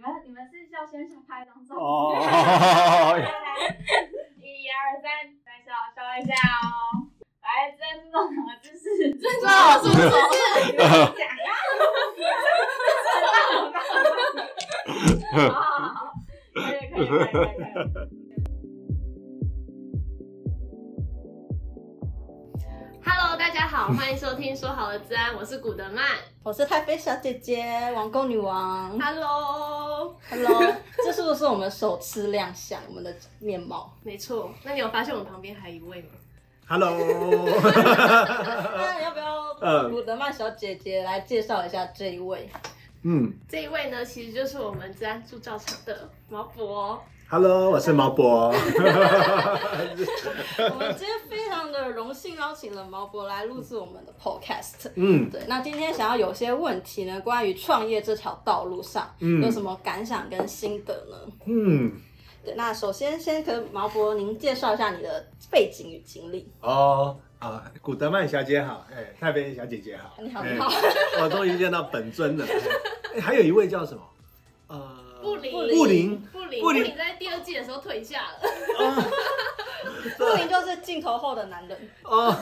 你们你们是要先拍一张照哦，一二三，再笑笑一下哦。来，尊重什么姿势？尊重好什么姿势？讲啊！哈哈哈哈哈好好好，可以可以可以可以可以。Hello，大家好，欢迎收听说好的资安，我是古德曼，我是太妃小姐姐，王宫女王。Hello，Hello，这是不是我们首次亮相我们的面貌？没错。那你有发现我们旁边还有一位吗？Hello，那要不要古德曼小姐姐来介绍一下这一位？嗯，这一位呢，其实就是我们资安驻照场的毛博。Hello，我是毛博。我们今天非常的荣幸邀请了毛博来录制我们的 Podcast。嗯，对。那今天想要有些问题呢，关于创业这条道路上，嗯，有什么感想跟心得呢？嗯，对。那首先先跟毛博您介绍一下你的背景与经历。哦啊，古德曼小姐好，哎，太妃小姐姐好，你好，你好。我终于见到本尊了。哎，还有一位叫什么？呃。布林，布林，布林，布林在第二季的时候退下了。布林就是镜头后的男人。哦，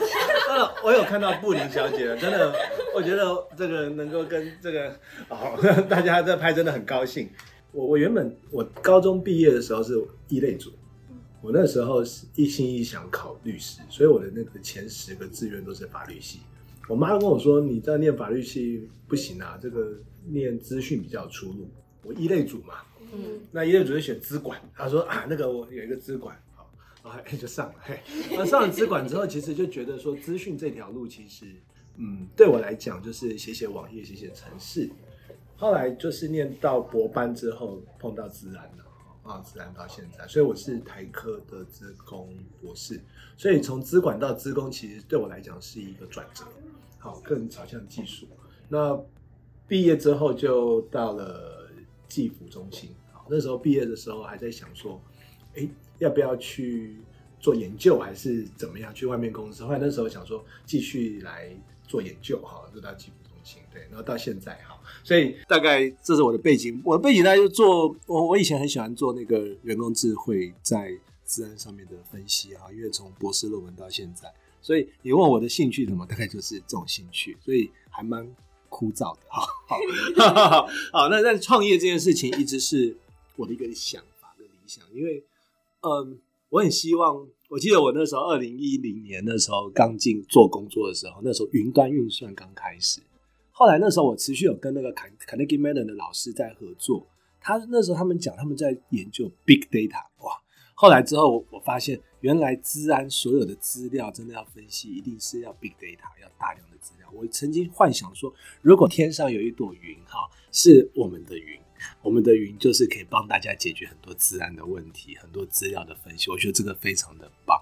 呃，我有看到布林小姐，真的，我觉得这个能够跟这个哦，大家在拍真的很高兴。我我原本我高中毕业的时候是一类组，我那时候是一心一想考律师，所以我的那个前十个志愿都是法律系。我妈跟我说：“你在念法律系不行啊，这个念资讯比较有出路。”我一类组嘛，嗯，那一类组就选资管。他说啊，那个我有一个资管，好，然后就上了。嘿，那上了资管之后，其实就觉得说资讯这条路其实，嗯，对我来讲就是写写网页、写写程式。后来就是念到博班之后，碰到自然了，啊，自然到现在，所以我是台科的资工博士。所以从资管到资工，其实对我来讲是一个转折，好，更朝向技术。那毕业之后就到了。技服中心，好，那时候毕业的时候还在想说，哎、要不要去做研究，还是怎么样去外面公司？后来那时候想说继续来做研究，哈，就到技服中心，对，然后到现在，哈，所以大概这是我的背景。我的背景大概就做我，我以前很喜欢做那个人工智慧在资安上面的分析，哈，因为从博士论文到现在，所以你问我的兴趣什么，大概就是这种兴趣，所以还蛮。枯燥的，好好 好，那但创业这件事情一直是我的一个想法跟理想，因为嗯，我很希望，我记得我那时候二零一零年那时候刚进做工作的时候，那时候云端运算刚开始，后来那时候我持续有跟那个卡卡内基梅隆的老师在合作，他那时候他们讲他们在研究 big data，哇，后来之后我我发现原来资安所有的资料真的要分析，一定是要 big data，要大量资料。我曾经幻想说，如果天上有一朵云，哈，是我们的云，我们的云就是可以帮大家解决很多资安的问题，很多资料的分析。我觉得这个非常的棒，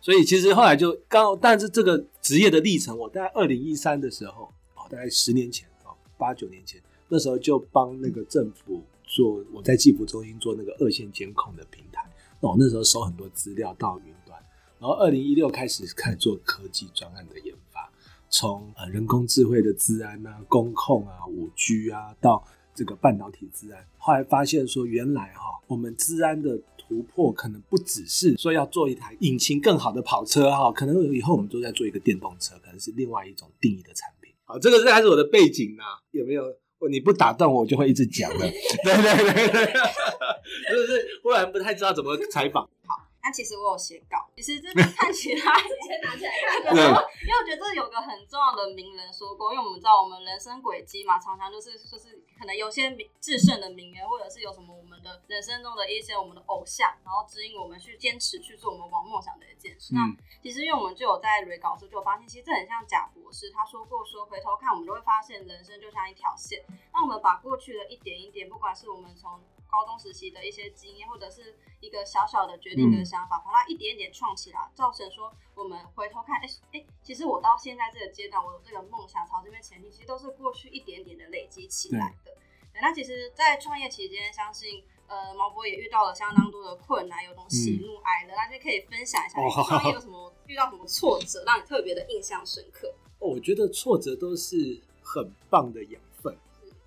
所以其实后来就刚，但是这个职业的历程，我大概二零一三的时候，哦，大概十年前，哦，八九年前，那时候就帮那个政府做，我在技服中心做那个二线监控的平台，那我那时候收很多资料到云端，然后二零一六开始开始做科技专案的研发。从呃人工智慧的资安啊、工控啊、五 G 啊，到这个半导体资安，后来发现说，原来哈，我们资安的突破可能不只是说要做一台引擎更好的跑车哈，可能以后我们都在做一个电动车，可能是另外一种定义的产品。好，这个是还是我的背景啊？有没有？你不打断我，我就会一直讲的。对对对对，就是忽然不太知道怎么采访。好那其实我有写稿，其实这看起来 先拿起来看，因为我觉得这有个很重要的名人说过，因为我们知道我们人生轨迹嘛，常常就是就是可能有些制胜的名人，或者是有什么我们的人生中的一些我们的偶像，然后指引我们去坚持去做我们往梦想的一件事。嗯、那其实因为我们就有在 re 稿的时候就有发现，其实这很像贾博士他说过说，回头看我们都会发现人生就像一条线，那我们把过去的一点一点，不管是我们从高中时期的一些经验，或者是一个小小的决定的想法，把它一点一点创起来，造成说我们回头看，哎、欸、哎、欸，其实我到现在这个阶段，我有这个梦想朝这边前进，其实都是过去一点点的累积起来的。对，那其实，在创业期间，相信呃毛博也遇到了相当多的困难，有种喜怒哀乐，那就可以分享一下你创业有什么遇到什么挫折，让你特别的印象深刻。哦，我觉得挫折都是很棒的养分。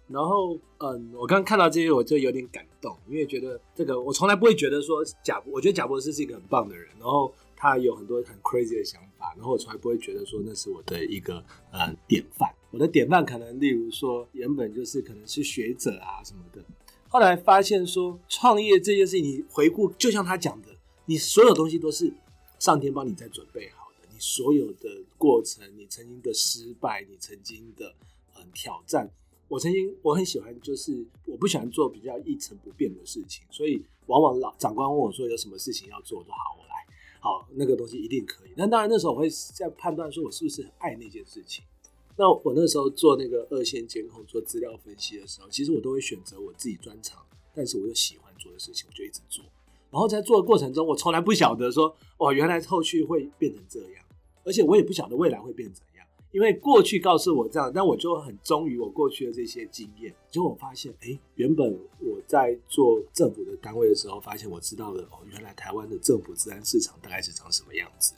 然后，嗯，我刚刚看到这些，我就有点感动，因为觉得这个我从来不会觉得说贾，我觉得贾博士是一个很棒的人，然后他有很多很 crazy 的想法，然后我从来不会觉得说那是我的一个呃典范。我的典范可能例如说原本就是可能是学者啊什么的，后来发现说创业这件事情，你回顾就像他讲的，你所有东西都是上天帮你在准备好的，你所有的过程，你曾经的失败，你曾经的嗯挑战。我曾经我很喜欢，就是我不喜欢做比较一成不变的事情，所以往往老长官问我说有什么事情要做，我说好，我来，好，那个东西一定可以。那当然那时候我会在判断说我是不是很爱那件事情。那我那时候做那个二线监控、做资料分析的时候，其实我都会选择我自己专长，但是我又喜欢做的事情，我就一直做。然后在做的过程中，我从来不晓得说哦，原来后续会变成这样，而且我也不晓得未来会变成。因为过去告诉我这样，但我就很忠于我过去的这些经验。结果我发现，哎，原本我在做政府的单位的时候，发现我知道了哦，原来台湾的政府资安市场大概是长什么样子。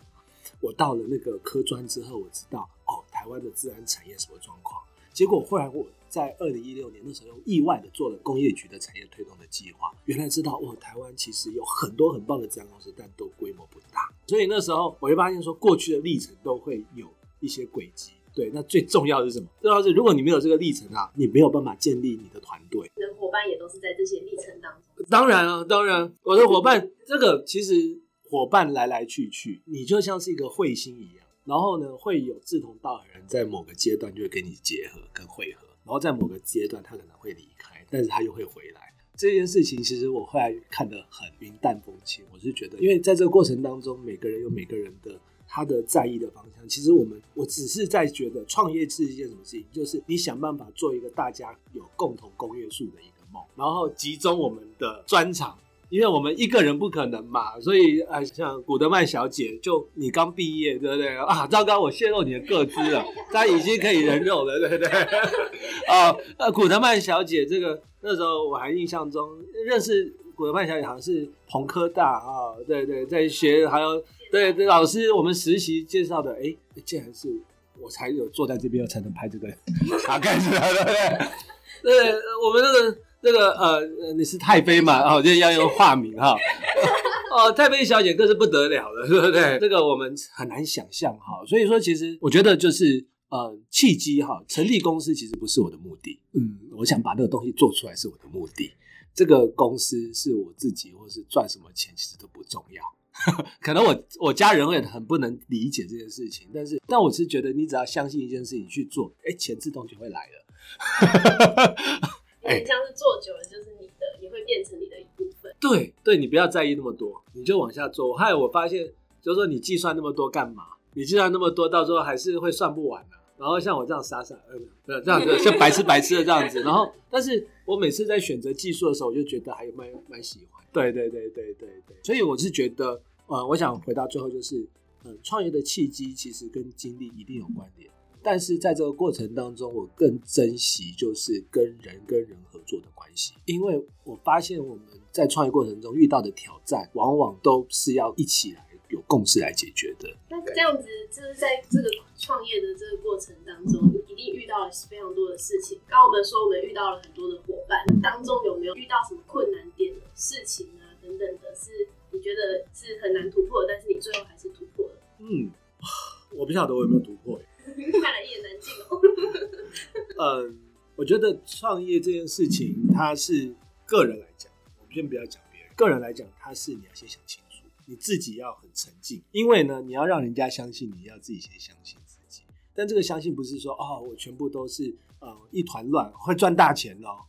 我到了那个科专之后，我知道哦，台湾的资安产业什么状况。结果后来我在二零一六年那时候，又意外的做了工业局的产业推动的计划，原来知道哦，台湾其实有很多很棒的资安公司，但都规模不大。所以那时候我就发现说，过去的历程都会有。一些轨迹，对，那最重要的是什么？重要是，如果你没有这个历程啊，你没有办法建立你的团队。你的伙伴也都是在这些历程当中。当然啊，当然，我的伙伴，这个其实伙伴来来去去，你就像是一个彗星一样，然后呢，会有志同道合人在某个阶段就会跟你结合跟汇合，然后在某个阶段他可能会离开，但是他又会回来。这件事情其实我后来看得很云淡风轻，我是觉得，因为在这个过程当中，每个人有每个人的。他的在意的方向，其实我们我只是在觉得创业是一件什么事情，就是你想办法做一个大家有共同公约数的一个梦，然后集中我们的专长，因为我们一个人不可能嘛，所以啊，像古德曼小姐，就你刚毕业，对不对 啊？糟糕，我泄露你的个资了，她已经可以人肉了，对不对？啊，呃，古德曼小姐，这个那时候我还印象中认识古德曼小姐，好像是彭科大啊，对对，在学还有。对对，老师，我们实习介绍的，哎，竟然是我才有坐在这边才能拍这个卡盖子，对不对？对，我们那个那个呃，你是太妃嘛？哦，就要用化名哈。哦，太妃小姐更是不得了了，对 不对？这个我们很难想象哈。所以说，其实我觉得就是呃，契机哈，成立公司其实不是我的目的。嗯，我想把那个东西做出来是我的目的。这个公司是我自己，或是赚什么钱，其实都不重要。可能我我家人也很不能理解这件事情，但是但我是觉得你只要相信一件事情去做，哎，钱自动就会来了。哎，这样是做久了就是你的，也会变成你的一部分。对对，你不要在意那么多，你就往下做。还有我发现，就是说你计算那么多干嘛？你计算那么多，到时候还是会算不完的。然后像我这样傻傻，呃，这样子 像白痴白痴的这样子。然后，但是我每次在选择技术的时候，我就觉得还有蛮蛮喜欢。对对对对对对，所以我是觉得。呃，我想回到最后就是，呃，创业的契机其实跟经历一定有关联，但是在这个过程当中，我更珍惜就是跟人跟人合作的关系，因为我发现我们在创业过程中遇到的挑战，往往都是要一起来有共识来解决的。那这样子就是在这个创业的这个过程当中，你一定遇到了非常多的事情。刚刚我们说我们遇到了很多的伙伴，当中有没有遇到什么困难点的事情啊？等等的，是。你觉得是很难突破，但是你最后还是突破了。嗯，我不晓得我有没有突破，看来一言难尽哦。嗯，我觉得创业这件事情，它是个人来讲，我们先不要讲别人。个人来讲，它是你要先想清楚，你自己要很沉静，因为呢，你要让人家相信，你要自己先相信自己。但这个相信不是说哦，我全部都是呃一团乱，会赚大钱哦。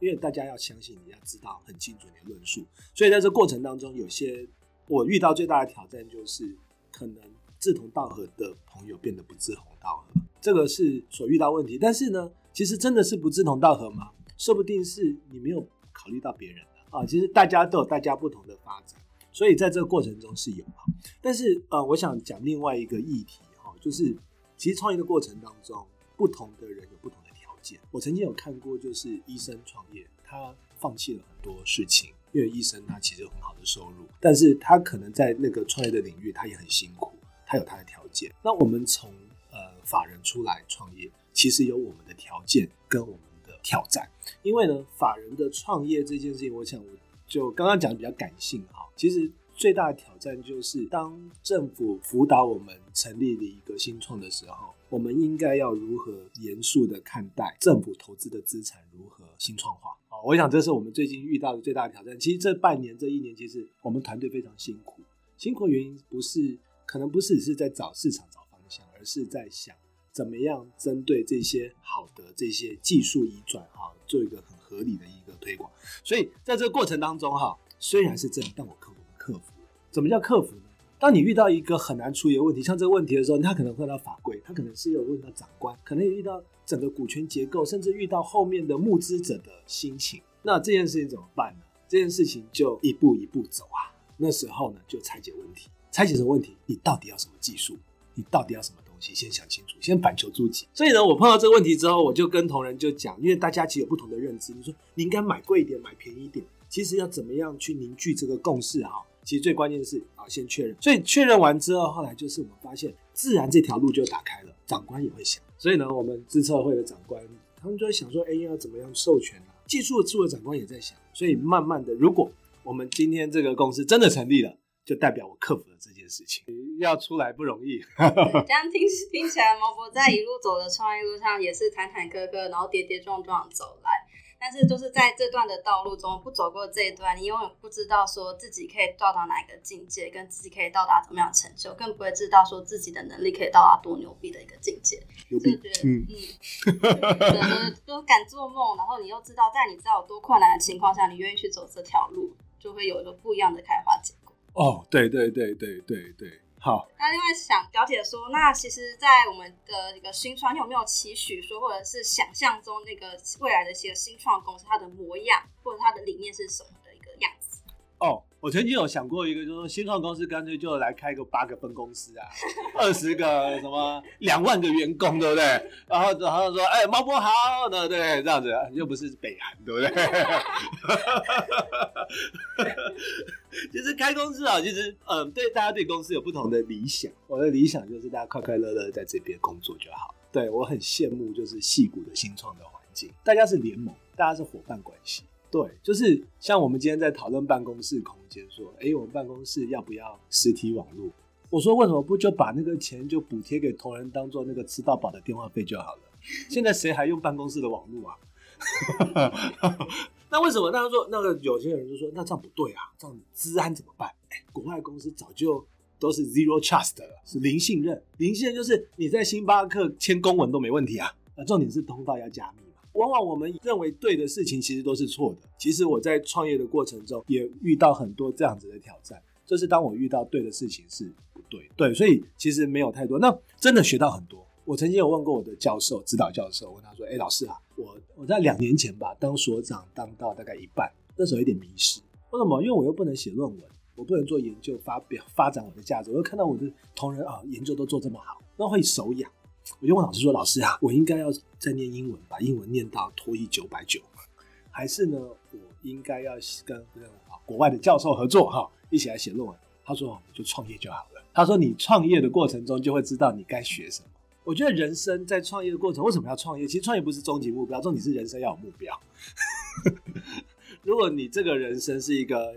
因为大家要相信，你要知道很精准的论述，所以在这过程当中，有些我遇到最大的挑战就是，可能志同道合的朋友变得不志同道合，这个是所遇到问题。但是呢，其实真的是不志同道合吗？说不定是你没有考虑到别人的啊。其实大家都有大家不同的发展，所以在这个过程中是有哈。但是呃，我想讲另外一个议题哈，就是其实创业的过程当中，不同的人有不同的条件。我曾经有看过，就是医生创业，他放弃了很多事情，因为医生他其实有很好的收入，但是他可能在那个创业的领域，他也很辛苦，他有他的条件。那我们从呃法人出来创业，其实有我们的条件跟我们的挑战。因为呢，法人的创业这件事情，我想我就刚刚讲的比较感性哈。其实最大的挑战就是，当政府辅导我们成立了一个新创的时候，我们应该要如何严肃的看待政府投资的资产如何新创化？啊，我想这是我们最近遇到的最大挑战。其实这半年、这一年，其实我们团队非常辛苦。辛苦的原因不是，可能不是只是在找市场、找方向，而是在想怎么样针对这些好的这些技术移转哈，做一个很合理的一个推广。所以在这个过程当中哈，虽然是这样，但我克服克服。怎么叫克服呢？当你遇到一个很难处理的问题，像这个问题的时候，他可能会到法规，他可能是有问到长官，可能也遇到整个股权结构，甚至遇到后面的募资者的心情。那这件事情怎么办呢？这件事情就一步一步走啊。那时候呢，就拆解问题。拆解什么问题？你到底要什么技术？你到底要什么西？先想清楚，先反求诸己。所以呢，我碰到这个问题之后，我就跟同仁就讲，因为大家其实有不同的认知。你说你应该买贵一点，买便宜一点。其实要怎么样去凝聚这个共识？哈，其实最关键的是啊，先确认。所以确认完之后，后来就是我们发现，自然这条路就打开了。长官也会想。所以呢，我们资策会的长官，他们就在想说，哎，要怎么样授权啊？技术的处的长官也在想。所以慢慢的，如果我们今天这个公司真的成立了，就代表我克服了这件事情。要出来不容易。这样听听起来，毛博在一路走的创业路上也是坎坎坷坷，然后跌跌撞撞走来。但是，就是在这段的道路中，不走过这一段，你永远不知道说自己可以到达哪一个境界，跟自己可以到达怎么样的成就，更不会知道说自己的能力可以到达多牛逼的一个境界。牛逼，嗯嗯，就敢做梦，然后你又知道，在你知道有多困难的情况下，你愿意去走这条路，就会有一个不一样的开花结果。哦，对对对对对对。好，那另外想了解说，那其实，在我们的一个新创，你有没有期许说，或者是想象中那个未来的一些新创公司，它的模样或者它的理念是什么的一个样子？哦，我曾经有想过一个，就是说新创公司干脆就来开个八个分公司啊，二十个什么两万个员工，对不对？然后然后说，哎，毛波好，对对，这样子又不是北韩，对不对？其实开公司啊，其实嗯，对大家对公司有不同的理想。我的理想就是大家快快乐乐在这边工作就好。对，我很羡慕就是戏谷的新创的环境，大家是联盟，大家是伙伴关系。对，就是像我们今天在讨论办公室空间，说，哎，我们办公室要不要实体网络？我说为什么不就把那个钱就补贴给同仁，当做那个吃到饱的电话费就好了？现在谁还用办公室的网络啊？那为什么？大家说那个有些人就说，那这样不对啊，这样资安怎么办？哎，国外公司早就都是 zero trust 了，是零信任。零信任就是你在星巴克签公文都没问题啊。那重点是通道要加密。往往我们认为对的事情，其实都是错的。其实我在创业的过程中也遇到很多这样子的挑战，就是当我遇到对的事情是不对，对，所以其实没有太多。那真的学到很多。我曾经有问过我的教授，指导教授，问他说：“哎，老师啊，我我在两年前吧，当所长当到大概一半，那时候有点迷失。为什么？因为我又不能写论文，我不能做研究发表发展我的价值。我又看到我的同仁啊，研究都做这么好，那会手痒。我就问老师说：老师啊，我应该要再念英文，把英文念到托福九百九，还是呢，我应该要跟啊国外的教授合作哈，一起来写论文？他说：就创业就好了。他说你创业的过程中就会知道你该学什么。”我觉得人生在创业的过程，为什么要创业？其实创业不是终极目标，重点是人生要有目标。如果你这个人生是一个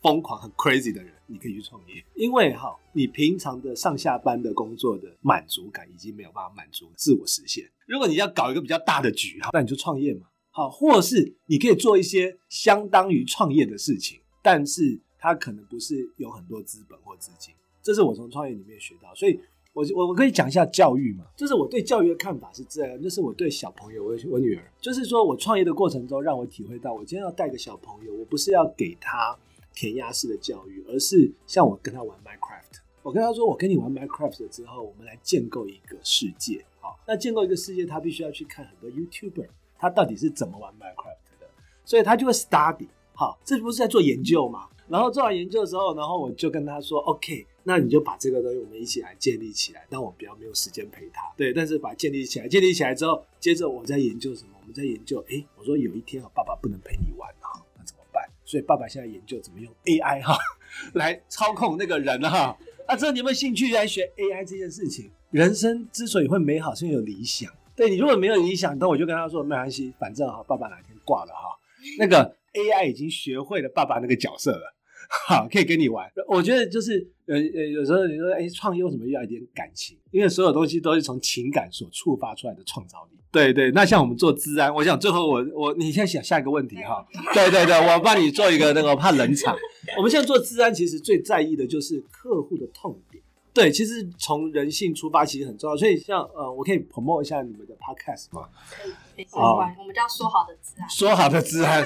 疯狂很 crazy 的人，你可以去创业，因为哈，你平常的上下班的工作的满足感已经没有办法满足自我实现。如果你要搞一个比较大的局，哈那你就创业嘛。好，或是你可以做一些相当于创业的事情，但是它可能不是有很多资本或资金。这是我从创业里面学到，所以。我我我可以讲一下教育嘛，就是我对教育的看法是这样，就是我对小朋友，我我女儿，就是说我创业的过程中，让我体会到，我今天要带个小朋友，我不是要给他填鸭式的教育，而是像我跟他玩 Minecraft，我跟他说，我跟你玩 Minecraft 之后，我们来建构一个世界，好，那建构一个世界，他必须要去看很多 YouTuber，他到底是怎么玩 Minecraft 的，所以他就会 study，好，这不是在做研究吗？然后做完研究的时候，然后我就跟他说，OK。那你就把这个东西我们一起来建立起来，但我比较没有时间陪他，对，但是把建立起来，建立起来之后，接着我在研究什么？我们在研究，哎，我说有一天啊，爸爸不能陪你玩哈，那怎么办？所以爸爸现在研究怎么用 AI 哈 来操控那个人哈。啊这你有没有兴趣来学 AI 这件事情？人生之所以会美好，是因为有理想。对，你如果没有理想，那我就跟他说没关系，反正哈，爸爸哪天挂了哈，那个 AI 已经学会了爸爸那个角色了，好，可以跟你玩。我觉得就是呃呃，有时候你说哎，创业为什么要一点感情？因为所有东西都是从情感所触发出来的创造力。对对，那像我们做资安，我想最后我我你先想下一个问题哈。对对对，我帮你做一个那个，怕冷场。我们现在做资安，其实最在意的就是客户的痛点。对，其实从人性出发其实很重要，所以像呃，我可以 promote 一下你们的 podcast 吗？可以，没关系，我们叫说好的资安，说好的资安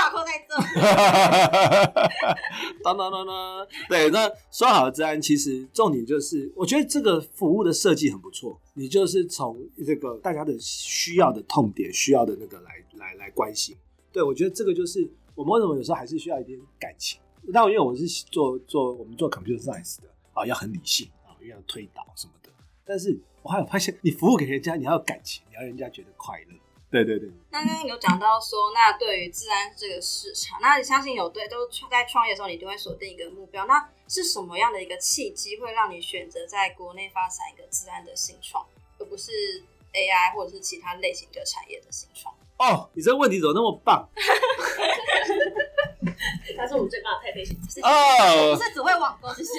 ，QR code 在这。当当当当，对，那说好的治安，其实重点就是，我觉得这个服务的设计很不错，你就是从这个大家的需要的痛点、需要的那个来来来关心。对，我觉得这个就是我们为什么有时候还是需要一点感情。但因为我是做做我们做 computer science 的。啊，要很理性啊，又要推导什么的。但是我还有发现，你服务给人家，你要有感情，你要人家觉得快乐。对对对。那刚刚有讲到说，那对于治安这个市场，那你相信有对都在创业的时候，你就会锁定一个目标。那是什么样的一个契机，会让你选择在国内发展一个治安的新创，而不是 AI 或者是其他类型的产业的新创？哦，你这个问题怎么那么棒？他是我们最棒的太配型哦，不是只会网购，谢谢。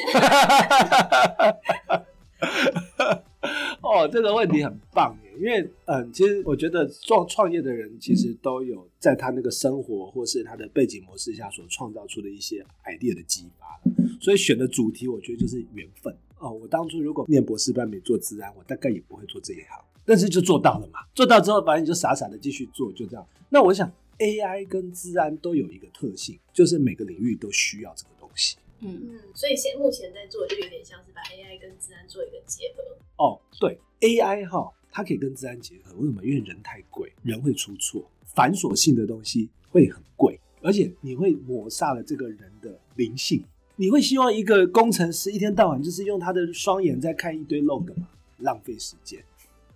哦，这个问题很棒耶，因为嗯，其实我觉得创创业的人其实都有在他那个生活或是他的背景模式下所创造出的一些 idea 的激发，所以选的主题我觉得就是缘分哦。我当初如果念博士班没做资安，我大概也不会做这一行，但是就做到了嘛。做到之后，反正就傻傻的继续做，就这样。那我想。AI 跟资安都有一个特性，就是每个领域都需要这个东西。嗯嗯，所以现目前在做，就有点像是把 AI 跟资安做一个结合。哦，对，AI 哈，它可以跟资安结合。为什么？因为人太贵，人会出错，繁琐性的东西会很贵，而且你会抹杀了这个人的灵性。你会希望一个工程师一天到晚就是用他的双眼在看一堆 log 吗？浪费时间。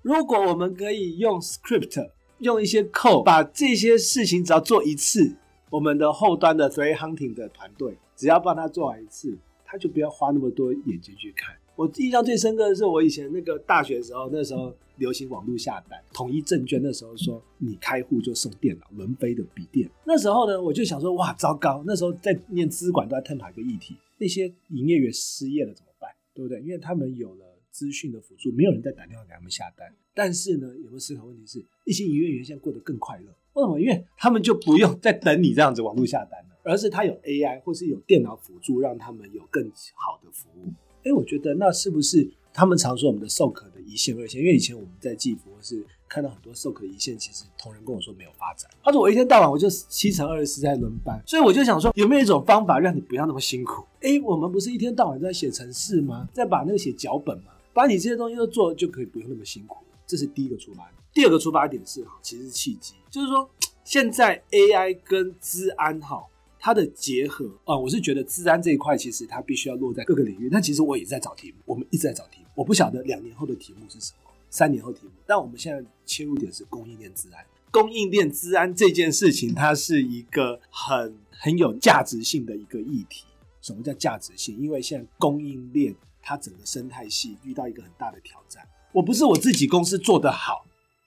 如果我们可以用 script。用一些 code 把这些事情只要做一次，我们的后端的 three hunting 的团队只要帮他做完一次，他就不要花那么多眼睛去看。我印象最深刻的是我以前那个大学的时候，那时候流行网络下单，统一证券那时候说你开户就送电脑轮飞的笔电。那时候呢，我就想说哇糟糕，那时候在念资管都在探讨一个议题，那些营业员失业了怎么办？对不对？因为他们有了。资讯的辅助，没有人再打电话给他们下单。但是呢，有个思考问题是，一些营业员现在过得更快乐。为什么？因为他们就不用再等你这样子网络下单了，而是他有 AI 或是有电脑辅助，让他们有更好的服务。哎，我觉得那是不是他们常说我们的 SOC 的一线二线？因为以前我们在技服是看到很多 SOC 的一线，其实同仁跟我说没有发展。他说我一天到晚我就七乘二十四在轮班，所以我就想说，有没有一种方法让你不要那么辛苦？哎，我们不是一天到晚在写程式吗？在把那个写脚本吗？把你这些东西都做，就可以不用那么辛苦。这是第一个出发点。第二个出发点是哈，其实是契机，就是说 现在 AI 跟资安哈它的结合啊，我是觉得资安这一块其实它必须要落在各个领域。但其实我也在找题目，我们一直在找题目。我不晓得两年后的题目是什么，三年后题目。但我们现在切入点是供应链资安。供应链资安这件事情，它是一个很很有价值性的一个议题。什么叫价值性？因为现在供应链。它整个生态系遇到一个很大的挑战。我不是我自己公司做得好，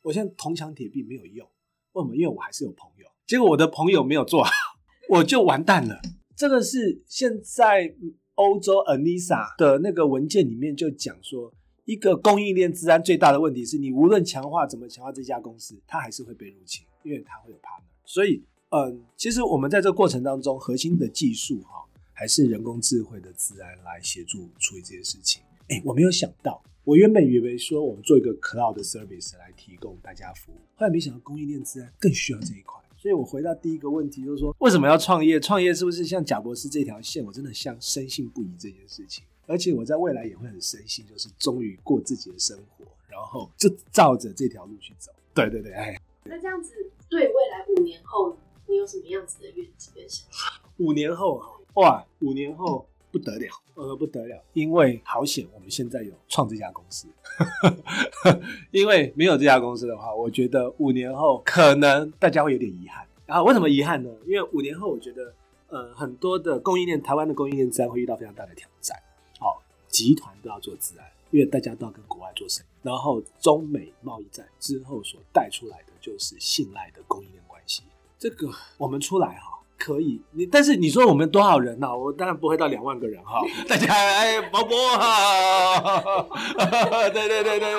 我现在铜墙铁壁没有用。为什么？因为我还是有朋友。结果我的朋友没有做好，我就完蛋了。这个是现在欧洲 ANISA 的那个文件里面就讲说，一个供应链治安最大的问题是你无论强化怎么强化这家公司，它还是会被入侵，因为它会有 partner。所以，嗯，其实我们在这个过程当中，核心的技术哈。还是人工智慧的治安来协助处理这些事情。哎，我没有想到，我原本以为说我们做一个 cloud service 来提供大家服务，后来没想到供应链自然更需要这一块。所以我回到第一个问题，就是说为什么要创业？创业是不是像贾博士这条线？我真的像深信不疑这件事情，而且我在未来也会很深信，就是终于过自己的生活，然后就照着这条路去走。对对对，哎，那这样子对未来五年后，你有什么样子的愿景跟想法？五年后哇，五年后不得了，呃，不得了，因为好险，我们现在有创这家公司。因为没有这家公司的话，我觉得五年后可能大家会有点遗憾。然后为什么遗憾呢？因为五年后，我觉得呃，很多的供应链，台湾的供应链自然会遇到非常大的挑战。好，集团都要做自然，因为大家都要跟国外做生意，然后中美贸易战之后所带出来的就是信赖的供应链关系。这个我们出来哈可以，你但是你说我们多少人呢、啊？我当然不会到两万个人哈。大家哎，毛博哈，对对对对对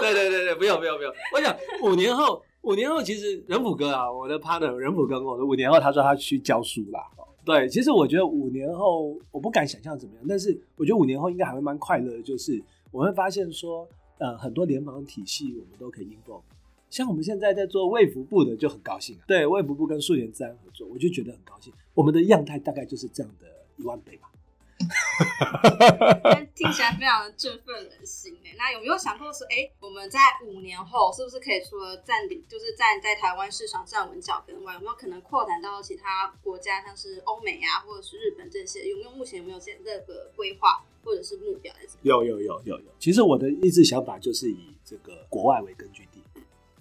对对对对，不用不用不用。我想五年后，五年后其实仁甫哥啊，我的 partner 仁甫哥跟我说，五年后他说他去教书啦。对，其实我觉得五年后我不敢想象怎么样，但是我觉得五年后应该还会蛮快乐的，就是我会发现说，呃，很多联防体系我们都可以应用。像我们现在在做卫福部的就很高兴啊，对，卫福部跟素颜自然合作，我就觉得很高兴。我们的样态大概就是这样的一万倍吧。听起来非常的振奋人心诶。那有没有想过说，哎、欸，我们在五年后是不是可以除了占领，就是站在台湾市场站稳脚跟外，有没有可能扩展到其他国家，像是欧美啊，或者是日本这些？有没有目前有没有这这个规划或者是目标？有有有有有。其实我的一直想法就是以这个国外为根据地，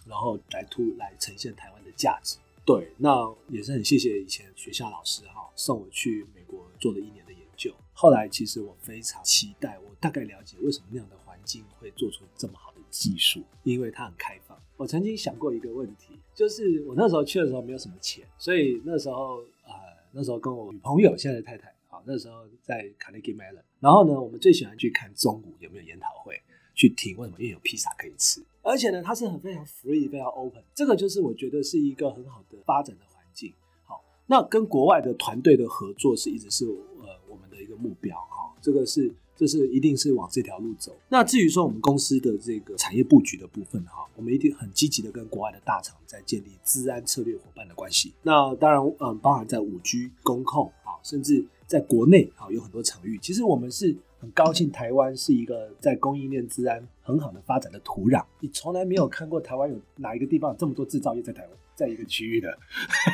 然后来突来呈现台湾的价值。对，那也是很谢谢以前学校老师哈送我去美国做了一年的研究。后来其实我非常期待，我大概了解为什么那样的环境会做出这么好的技术，因为它很开放。我曾经想过一个问题，就是我那时候去的时候没有什么钱，所以那时候呃那时候跟我女朋友现在的太太啊，那时候在 Carnegie Mellon，然后呢我们最喜欢去看中午有没有研讨会，去听为什么，因为有披萨可以吃。而且呢，它是很非常 free、非常 open，这个就是我觉得是一个很好的发展的环境。好，那跟国外的团队的合作是一直是呃我们的一个目标哈，这个是这是一定是往这条路走。那至于说我们公司的这个产业布局的部分哈，我们一定很积极的跟国外的大厂在建立治安策略伙伴的关系。那当然，嗯，包含在五 G 工控啊，甚至在国内啊有很多场域，其实我们是。很高兴台湾是一个在供应链治安很好的发展的土壤。你从来没有看过台湾有哪一个地方有这么多制造业在台湾，在一个区域的。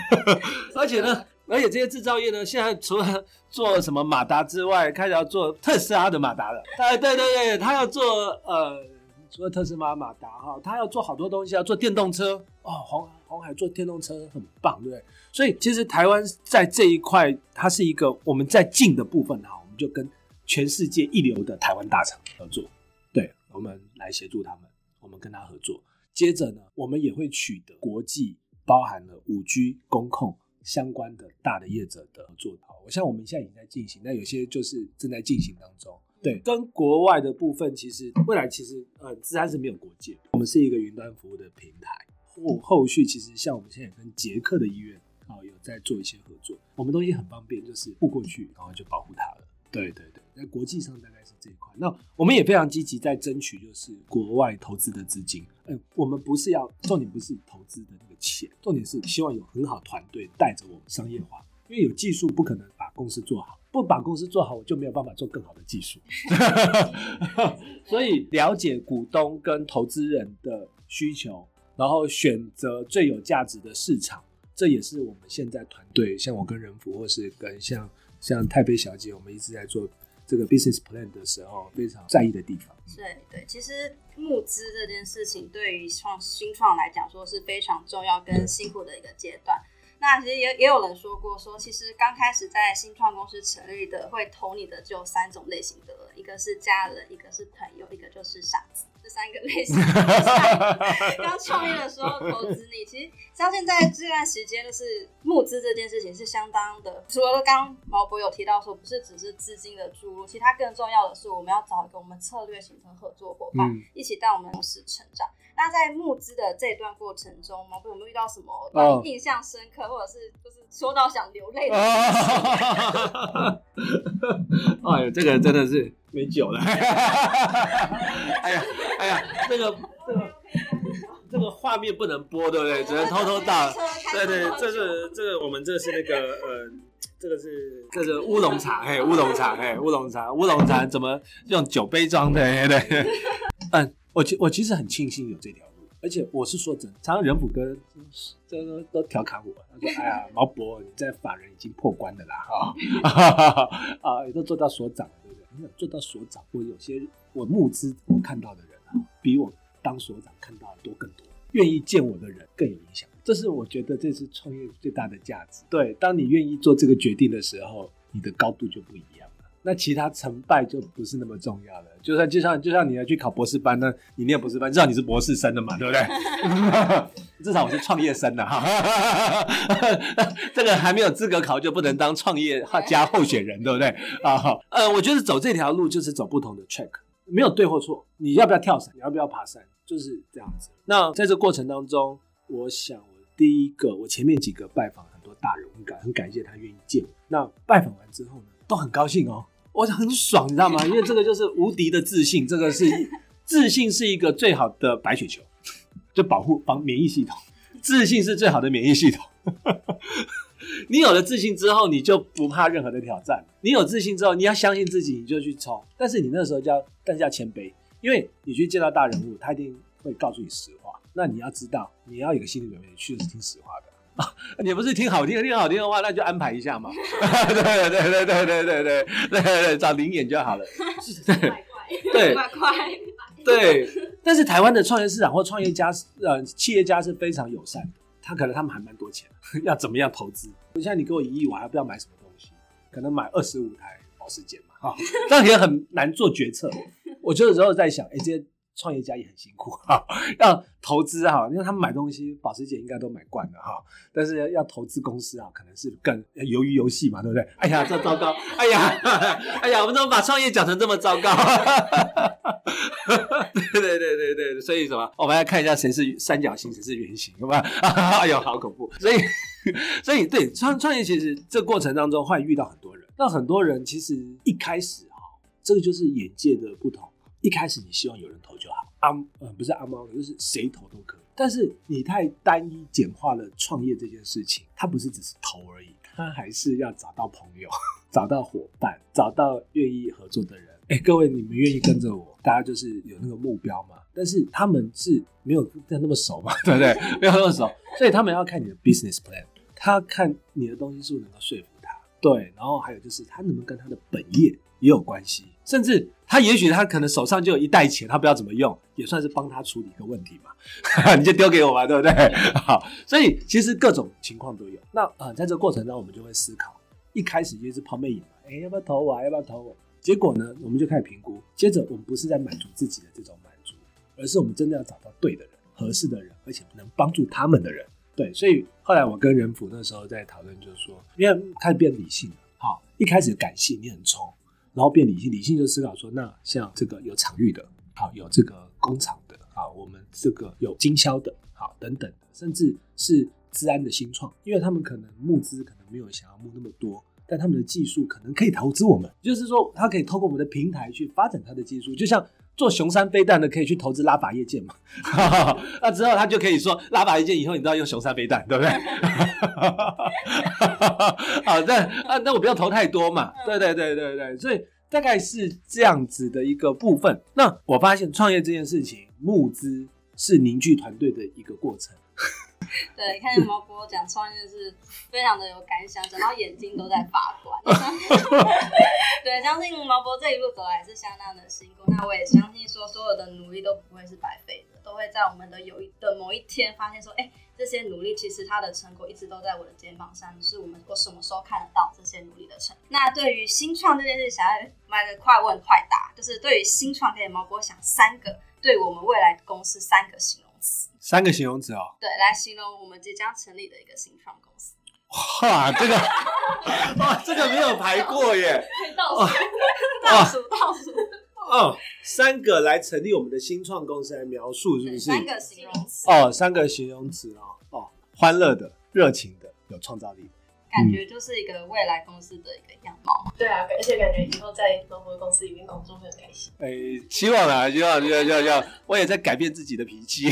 而且呢，而且这些制造业呢，现在除了做什么马达之外，开始要做特斯拉的马达了。对对对，他要做呃，除了特斯拉马达哈，他要做好多东西，要做电动车哦。红红海做电动车很棒，对不对？所以其实台湾在这一块，它是一个我们在进的部分哈，我们就跟。全世界一流的台湾大厂合作，对，我们来协助他们，我们跟他合作。接着呢，我们也会取得国际包含了五 G 工控相关的大的业者的合作。好，我像我们现在已经在进行，那有些就是正在进行当中。对，跟国外的部分，其实未来其实呃，自然是没有国界。我们是一个云端服务的平台，后后续其实像我们现在跟捷克的医院啊有在做一些合作，我们东西很方便，就是付过去，然后就保护它了。对对对，在国际上大概是这一块。那我们也非常积极在争取，就是国外投资的资金。嗯，我们不是要重点，不是投资的那个钱，重点是希望有很好团队带着我们商业化。因为有技术不可能把公司做好，不把公司做好，我就没有办法做更好的技术。所以了解股东跟投资人的需求，然后选择最有价值的市场，这也是我们现在团队，像我跟仁福，或是跟像。像太妃小姐，我们一直在做这个 business plan 的时候，非常在意的地方。对对，其实募资这件事情对于创新创来讲，说是非常重要跟辛苦的一个阶段。那其实也也有人说过，说其实刚开始在新创公司成立的，会投你的就有三种类型的人，一个是家人，一个是朋友，一个就是傻子。这三个类型，刚创业的时候投资你，其实相信在这段时间，就是募资这件事情是相当的。除了刚刚毛博有提到说，不是只是资金的注入，其他更重要的是，我们要找一个我们策略型的合作伙伴，嗯、一起带我们公司成长。那在募资的这段过程中，毛博有没有遇到什么印象深刻，哦、或者是就是说到想流泪的事？哎呦，这个真的是没酒了。哎呀。哎呀，这个这个这个画面不能播，对不对？只能偷偷倒。对对，这是这个我们这是那个呃，这个是这是乌龙茶，嘿，乌龙茶，嘿，乌龙茶，乌龙茶怎么用酒杯装的？对，嗯，我其我其实很庆幸有这条路，而且我是说真，常常仁甫哥这个都调侃我，他说：“哎呀，毛博，你在法人已经破关的啦，哈，啊，也都做到所长了，对不对？你做到所长，我有些我募资我看到的人啊。”比我当所长看到的多更多，愿意见我的人更有影响。这是我觉得这是创业最大的价值。对，当你愿意做这个决定的时候，你的高度就不一样。那其他成败就不是那么重要了。就算就像就像你要去考博士班，那你念博士班，至少你是博士生的嘛，对不对？至少我是创业生的哈。这个还没有资格考，就不能当创业家候选人，对不对？啊，好，呃，我觉得走这条路就是走不同的 track，没有对或错。你要不要跳伞？你要不要爬山？就是这样子。那在这过程当中，我想我第一个，我前面几个拜访很多大人，很感很感谢他愿意见我。那拜访完之后呢，都很高兴哦。我很爽，你知道吗？因为这个就是无敌的自信，这个是 自信是一个最好的白血球，就保护防免疫系统。自信是最好的免疫系统。你有了自信之后，你就不怕任何的挑战。你有自信之后，你要相信自己，你就去冲。但是你那时候就要，但是要谦卑，因为你去见到大人物，他一定会告诉你实话。那你要知道，你要有个心理准备，你去的是听实话的。啊，你不是听好听的，听好听的话，那就安排一下嘛。对对对对对对对对对对，找灵眼就好了。对，对。但是台湾的创业市场或创业家，呃，企业家是非常友善的。他可能他们还蛮多钱，要怎么样投资？像你给我一亿，我还不知道买什么东西？可能买二十五台保时捷嘛，哈，这样也很难做决策。我就有时候在想，哎，这些。创业家也很辛苦哈，要投资哈，因为他们买东西，保时捷应该都买惯了哈，但是要投资公司啊，可能是更由于游戏嘛，对不对？哎呀，这糟糕！哎呀，哎呀，我们怎么把创业讲成这么糟糕？对对对对对，所以什么？我们来看一下谁是三角形，谁是圆形，好吧？哎呦，好恐怖！所以，所以对创创业，其实这过程当中会遇到很多人，那很多人其实一开始哈，这个就是眼界的不同。一开始你希望有人投就好，阿呃不是阿猫，就是谁投都可以。但是你太单一简化了创业这件事情，它不是只是投而已，它还是要找到朋友、找到伙伴、找到愿意合作的人。哎，各位你们愿意跟着我，大家就是有那个目标嘛。但是他们是没有那么熟嘛，对不对？没有那么熟，所以他们要看你的 business plan，他看你的东西是不是能够说服他。对，然后还有就是他能不能跟他的本业也有关系，甚至他也许他可能手上就有一袋钱，他不知道怎么用，也算是帮他处理一个问题嘛。你就丢给我嘛，对不对？好，所以其实各种情况都有。那呃，在这个过程中，我们就会思考，一开始就是抛媚眼嘛，哎，要不要投我？要不要投我？结果呢，我们就开始评估。接着，我们不是在满足自己的这种满足，而是我们真的要找到对的人、合适的人，而且能帮助他们的人。对，所以后来我跟人辅那时候在讨论，就是说，因为开始变理性了。好，一开始感性，你很冲。然后变理性，理性就思考说，那像这个有场域的，好，有这个工厂的，好，我们这个有经销的，好，等等，甚至是资安的新创，因为他们可能募资可能没有想要募那么多，但他们的技术可能可以投资我们，就是说他可以透过我们的平台去发展他的技术，就像做雄山飞弹的可以去投资拉法叶舰嘛，那之后他就可以说拉法叶舰以后你都要用雄山飞弹，对不对？好，那啊，那我不要投太多嘛。对对对对对，所以大概是这样子的一个部分。那我发现创业这件事情，募资是凝聚团队的一个过程。对，看见毛博讲创业是非常的有感想，讲到眼睛都在发光。对，相信毛博这一路走来是相当的辛苦。那我也相信说，所有的努力都不会是白费的，都会在我们的有一的某一天发现说，哎。这些努力其实它的成果一直都在我的肩膀上，是我们我什么时候看得到这些努力的成？那对于新创这件事，想要买个快问快答，就是对于新创，可以毛博想三个对我们未来公司三个形。三个形容词哦。对，来形容我们即将成立的一个新创公司。哇，这个 哇，这个没有排过耶。倒数，倒数，倒数。哦，三个来成立我们的新创公司来描述，是不是？三个形容词哦，三个形容词哦哦，欢乐的、热情的、有创造力的，感觉就是一个未来公司的一个样貌。对啊，而且感觉以后在毛博公司里面工作会很开心。哎，希望啊，希望，希望，希望，希望，我也在改变自己的脾气，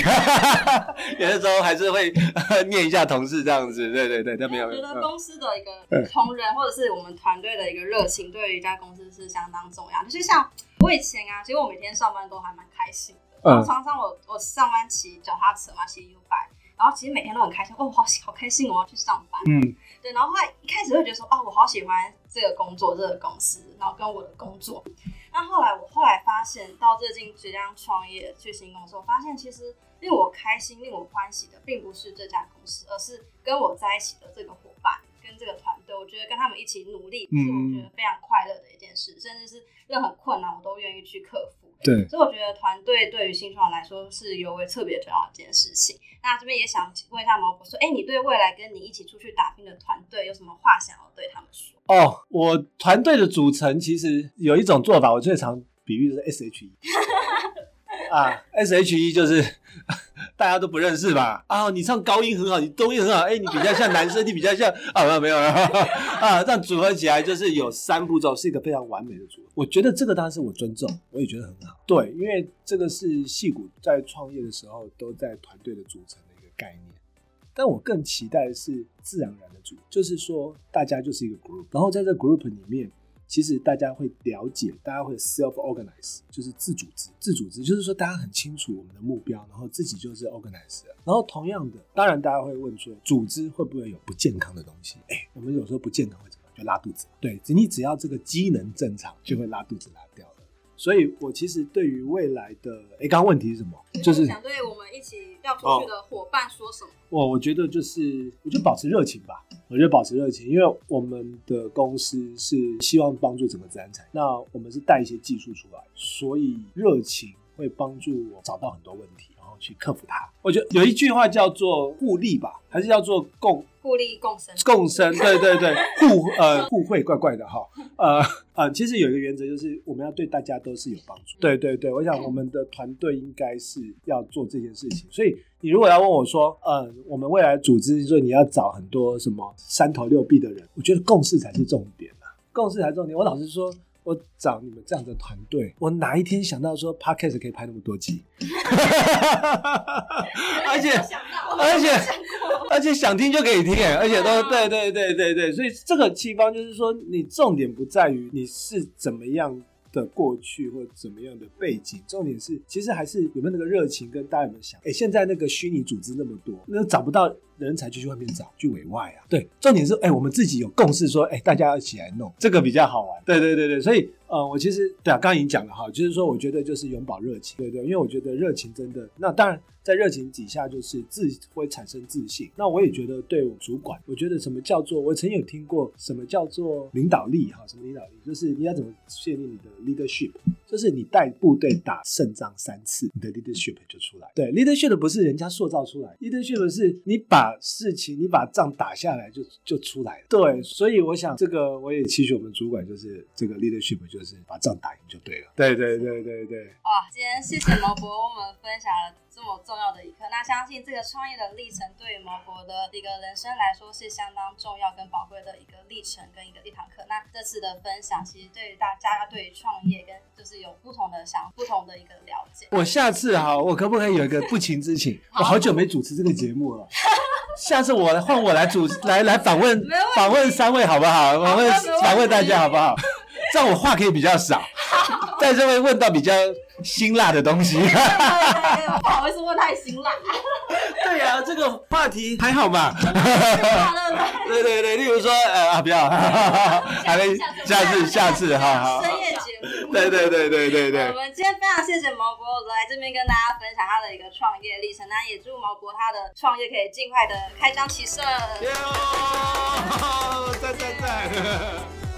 有的时候还是会 念一下同事这样子。对对对，但没有。我觉得公司的一个同仁或者是我们团队的一个热情，对于一家公司是相当重要。就是像。我以前啊，其实我每天上班都还蛮开心的。然后常常我我上班骑脚踏车嘛，骑 U-bike，然后其实每天都很开心。哦，好好开心，我要去上班。嗯，对。然后后来一开始会觉得说，哦，我好喜欢这个工作，这个公司，然后跟我的工作。那后来我后来发现，到最近即将创业去新公司，我发现其实令我开心、令我欢喜的，并不是这家公司，而是跟我在一起的这个伙伴跟这个团队。我觉得跟他们一起努力，是我觉得非常快乐的一件事，甚至是任何困难我都愿意去克服。对，所以我觉得团队对于新创来说是尤为特别重要的一件事情。那这边也想问一下毛博说，哎，你对未来跟你一起出去打拼的团队有什么话想要对他们说？哦，我团队的组成其实有一种做法，我最常比喻的是 SHE。啊，SHE 就是大家都不认识吧？啊，你唱高音很好，你中音很好，哎，你比较像男生，你比较像 啊，没有没有 啊，这样组合起来就是有三步骤，是一个非常完美的组合。我觉得这个当然是我尊重，我也觉得很好。对，因为这个是戏骨在创业的时候都在团队的组成的一个概念。但我更期待的是自然而然的组，就是说大家就是一个 group，然后在这 group 里面。其实大家会了解，大家会 self organize，就是自组织。自组织就是说，大家很清楚我们的目标，然后自己就是 organize。然后同样的，当然大家会问说，组织会不会有不健康的东西？哎，我们有时候不健康会怎么？就拉肚子。对，你只要这个机能正常，就会拉肚子拉掉。所以我其实对于未来的，哎，刚刚问题是什么？就是想对我们一起要出去的伙伴说什么？哦、我我觉得就是，我就保持热情吧。我觉得保持热情，因为我们的公司是希望帮助整个自然产业，那我们是带一些技术出来，所以热情会帮助我找到很多问题，然后去克服它。我觉得有一句话叫做互利吧，还是叫做共互利共生？共生，对对对，互呃互惠，怪怪的哈。呃呃，其实有一个原则就是我们要对大家都是有帮助。对对对，我想我们的团队应该是要做这件事情，所以。你如果要问我说，嗯，我们未来组织说你要找很多什么三头六臂的人，我觉得共识才是重点啊，共识才是重点。我老实说，我找你们这样的团队，我哪一天想到说 Podcast 可以拍那么多集？而且而且而且想听就可以听，而且都对对对对对，所以这个地方就是说，你重点不在于你是怎么样。的过去或怎么样的背景，重点是其实还是有没有那个热情，跟大家有没有想？哎，现在那个虚拟组织那么多，那找不到人才就去外面找，去委外啊。对，重点是哎，我们自己有共识说，哎，大家要一起来弄，这个比较好玩。对对对对，所以呃，我其实对啊，刚刚已经讲了哈，就是说我觉得就是永葆热情，对对，因为我觉得热情真的，那当然。在热情底下，就是自会产生自信。那我也觉得，对我主管，我觉得什么叫做，我曾经有听过什么叫做领导力哈？什么领导力？就是你要怎么建立你的 leadership？就是你带部队打胜仗三次，你的 leadership 就出来。对，leadership 不是人家塑造出来，leadership 是你把事情，你把仗打下来就就出来了。对，所以我想这个我也期许我们主管，就是这个 leadership 就是把仗打赢就对了。对对对对对。哇，今天谢谢毛博我们分享了。这么重要的一课，那相信这个创业的历程对于毛博的一个人生来说是相当重要跟宝贵的一个历程跟一个一堂课。那这次的分享，其实对于大家对于创业跟就是有不同的想不同的一个了解。我下次哈，我可不可以有一个不情之请？我好久没主持这个节目了，下次我换我来主来来访问访问三位好不好？访问访问大家好不好？这样我话可以比较少，但是会问到比较辛辣的东西。对对对，不好意思问太辛辣。对呀、啊，这个话题还好吧？对对对，例如说，呃啊，不要，还没下次下次哈哈。深夜节目。对对对对对对。我们今天非常谢谢毛博来这边跟大家分享他的一个创业历程，那也祝毛博他的创业可以尽快的开张起色。哟，赞赞赞。